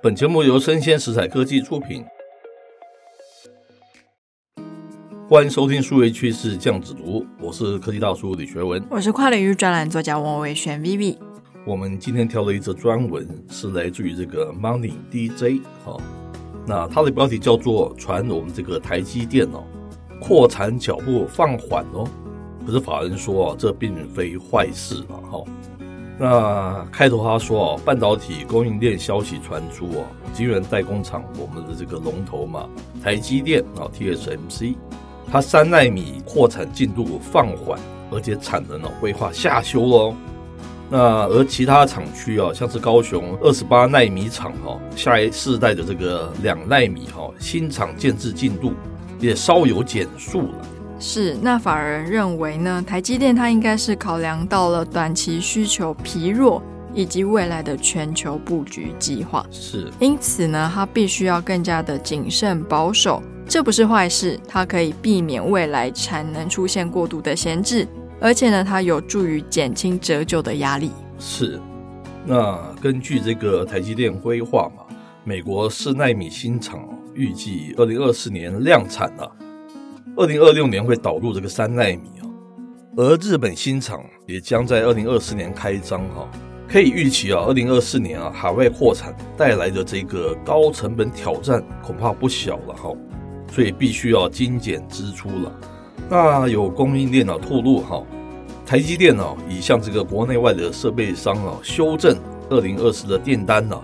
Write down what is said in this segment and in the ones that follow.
本节目由生鲜食材科技出品，欢迎收听数位趋势酱子读，我是科技大叔李学文，我是跨领域专栏作家王伟轩 Vivi。我们今天挑了一则专文，是来自于这个 Money DJ 哈，那它的标题叫做“传我们这个台积电哦，扩产脚步放缓哦”，可是法人说啊，这并非坏事啊哈。那开头他说啊，半导体供应链消息传出哦，晶圆代工厂我们的这个龙头嘛，台积电啊 TSMC，它三奈米扩产进度放缓，而且产能呢规划下修喽。那而其他厂区啊，像是高雄二十八奈米厂哈，下一世代的这个两奈米哈新厂建置进度也稍有减速了。是，那法人认为呢，台积电它应该是考量到了短期需求疲弱以及未来的全球布局计划，是，因此呢，它必须要更加的谨慎保守。这不是坏事，它可以避免未来产能出现过度的闲置，而且呢，它有助于减轻折旧的压力。是，那根据这个台积电规划嘛，美国四纳米新厂预计二零二四年量产了。二零二六年会导入这个三奈米啊，而日本新厂也将在二零二四年开张哈，可以预期啊，二零二四年啊，海外扩产带来的这个高成本挑战恐怕不小了哈，所以必须要精简支出了。那有供应链啊透露哈，台积电啊已向这个国内外的设备商啊修正二零二四的订单啊。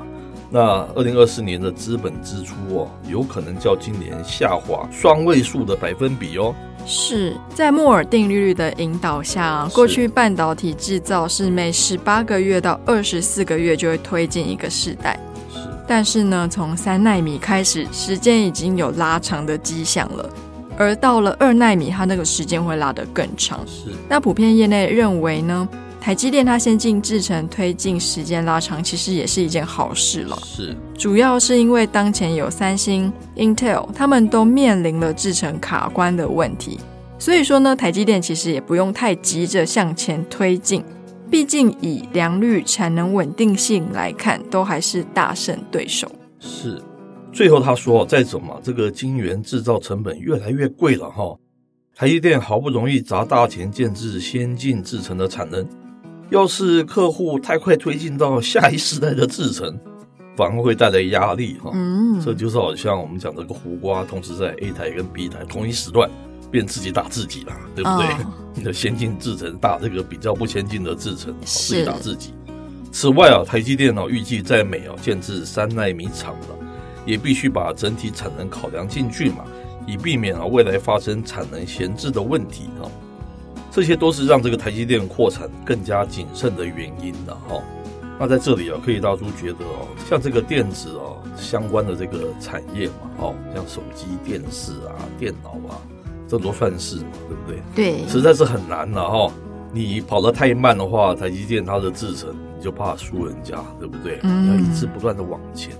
那二零二四年的资本支出哦，有可能较今年下滑双位数的百分比哦。是在摩尔定律的引导下，过去半导体制造是每十八个月到二十四个月就会推进一个世代。是，但是呢，从三纳米开始，时间已经有拉长的迹象了。而到了二纳米，它那个时间会拉得更长。是，那普遍业内认为呢？台积电它先进制程推进时间拉长，其实也是一件好事了。是，主要是因为当前有三星、Intel，他们都面临了制程卡关的问题，所以说呢，台积电其实也不用太急着向前推进，毕竟以良率、产能稳定性来看，都还是大胜对手。是，最后他说，再怎么这个晶圆制造成本越来越贵了哈，台积电好不容易砸大钱建制先进制程的产能。要是客户太快推进到下一时代的制程，反而会带来压力哈。嗯，这就是好像我们讲这个胡瓜，同时在 A 台跟 B 台同一时段，变自己打自己了，对不对？哦、你的先进制程打这个比较不先进的制程，自己打自己。此外啊，台积电脑预计在美啊建制三奈米厂了，也必须把整体产能考量进去嘛，以避免啊未来发生产能闲置的问题啊。这些都是让这个台积电扩产更加谨慎的原因了哈。那在这里啊，科技大叔觉得哦，像这个电子哦相关的这个产业嘛，哦，像手机、电视啊、电脑啊，这都算是嘛，对不对？对，实在是很难了哈。你跑得太慢的话，台积电它的制程你就怕输人家，对不对？嗯要一直不断的往前。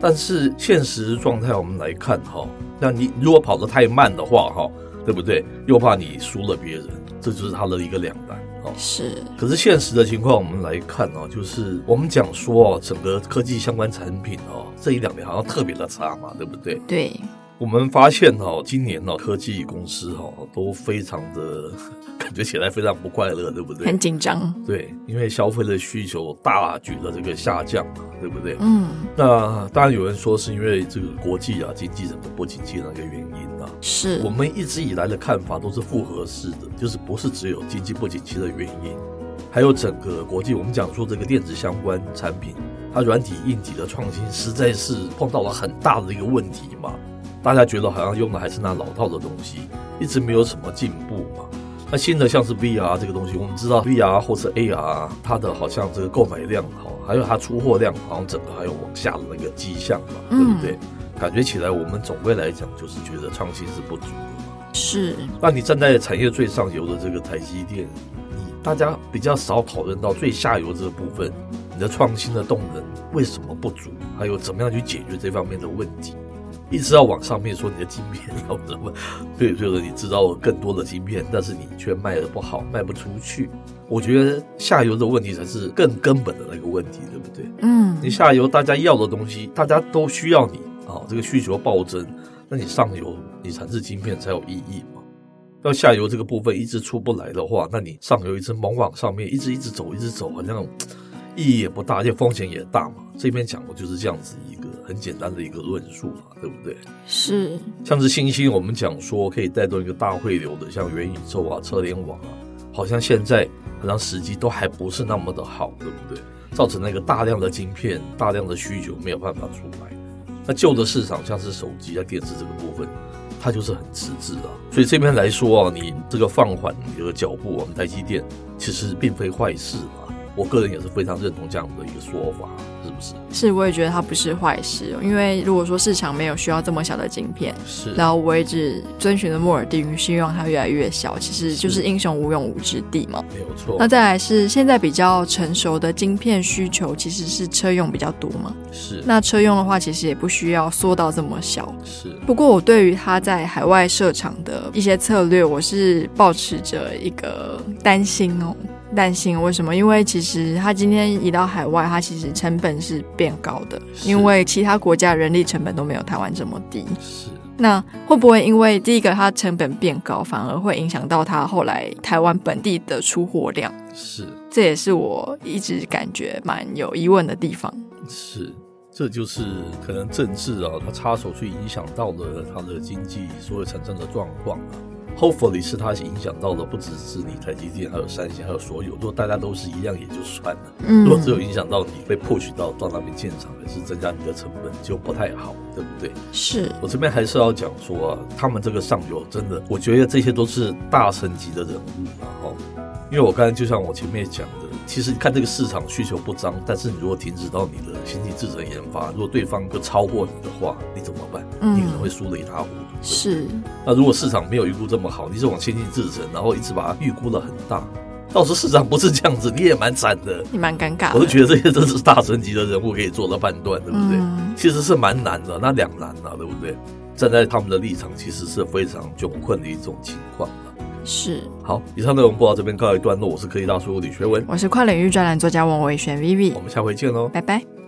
但是现实状态我们来看哈，那你如果跑得太慢的话哈，对不对？又怕你输了别人。这就是他的一个两难哦。是，可是现实的情况我们来看哦，就是我们讲说哦，整个科技相关产品哦，这一两年好像特别的差嘛，对不对？对。我们发现哦，今年哦，科技公司哦都非常的 感觉起来非常不快乐，对不对？很紧张。对，因为消费的需求大举的这个下降嘛，对不对？嗯。那当然有人说是因为这个国际啊经济整个不景气的那个原因啊。是。我们一直以来的看法都是复合式的，就是不是只有经济不景气的原因，还有整个国际。我们讲说这个电子相关产品，它软体硬体的创新实在是碰到了很大的一个问题嘛。大家觉得好像用的还是那老套的东西，一直没有什么进步嘛。那新的像是 VR 这个东西，我们知道 VR 或是 AR，它的好像这个购买量好，还有它出货量好像整个还有往下的那个迹象嘛，对不对？感觉起来我们总归来讲就是觉得创新是不足的嘛。是。那你站在产业最上游的这个台积电，你大家比较少讨论到最下游这个部分，你的创新的动能为什么不足？还有怎么样去解决这方面的问题？一直要往上面说你的晶片要怎么，对，就是你制造了更多的晶片，但是你却卖的不好，卖不出去。我觉得下游的问题才是更根本的那个问题，对不对？嗯，你下游大家要的东西，大家都需要你啊，这个需求暴增，那你上游你产制晶片才有意义嘛？要下游这个部分一直出不来的话，那你上游一直猛往上面，一直一直走，一直走，好像意义也不大，而且风险也大嘛。这边讲的就是这样子一个很简单的一个论述嘛，对不对？是，像是新兴，我们讲说可以带动一个大汇流的，像元宇宙啊、车联网啊，好像现在。好像时机都还不是那么的好，对不对？造成那个大量的晶片、大量的需求没有办法出来。那旧的市场像是手机啊、电视这个部分，它就是很迟滞啊。所以这边来说啊，你这个放缓你的脚步，我们台积电其实并非坏事啊。我个人也是非常认同这样的一个说法。是不是？是，我也觉得它不是坏事，因为如果说市场没有需要这么小的晶片，是，然后我一直遵循的摩尔定律，希望它越来越小，其实就是英雄无用武之地嘛。没有错。那再来是现在比较成熟的晶片需求，其实是车用比较多嘛。是。那车用的话，其实也不需要缩到这么小。是。不过我对于它在海外设厂的一些策略，我是抱持着一个担心哦。担心为什么？因为其实他今天移到海外，他其实成本是变高的，因为其他国家人力成本都没有台湾这么低。是，那会不会因为第一个它成本变高，反而会影响到它后来台湾本地的出货量？是，这也是我一直感觉蛮有疑问的地方。是，这就是可能政治啊，它插手去影响到了它的经济所有产生的状况啊。Hopefully 是它影响到的不只是你台积电，还有三星，还有所有。如果大家都是一样也就算了。嗯，如果只有影响到你被 push 到到那边建厂，还是增加你的成本，就不太好，对不对？是我这边还是要讲说啊，他们这个上游真的，我觉得这些都是大神级的人物啊。哦，因为我刚才就像我前面讲的，其实你看这个市场需求不彰，但是你如果停止到你的先进制程研发，如果对方就超过你的话，你怎么办？嗯，你可能会输得一塌糊涂。是，那如果市场没有预估这么好，你是往先进制程，然后一直把它预估的很大，到时候市场不是这样子，你也蛮惨的，你蛮尴尬。我都觉得这些真是大神级的人物可以做到判断，对不对？嗯、其实是蛮难的，那两难啊，对不对？站在他们的立场，其实是非常窘困的一种情况。是，好，以上内容播到这边告一段落，我是科技大叔李学文，我是跨领域专栏作家王伟轩 Vivi，我们下回见喽，拜拜。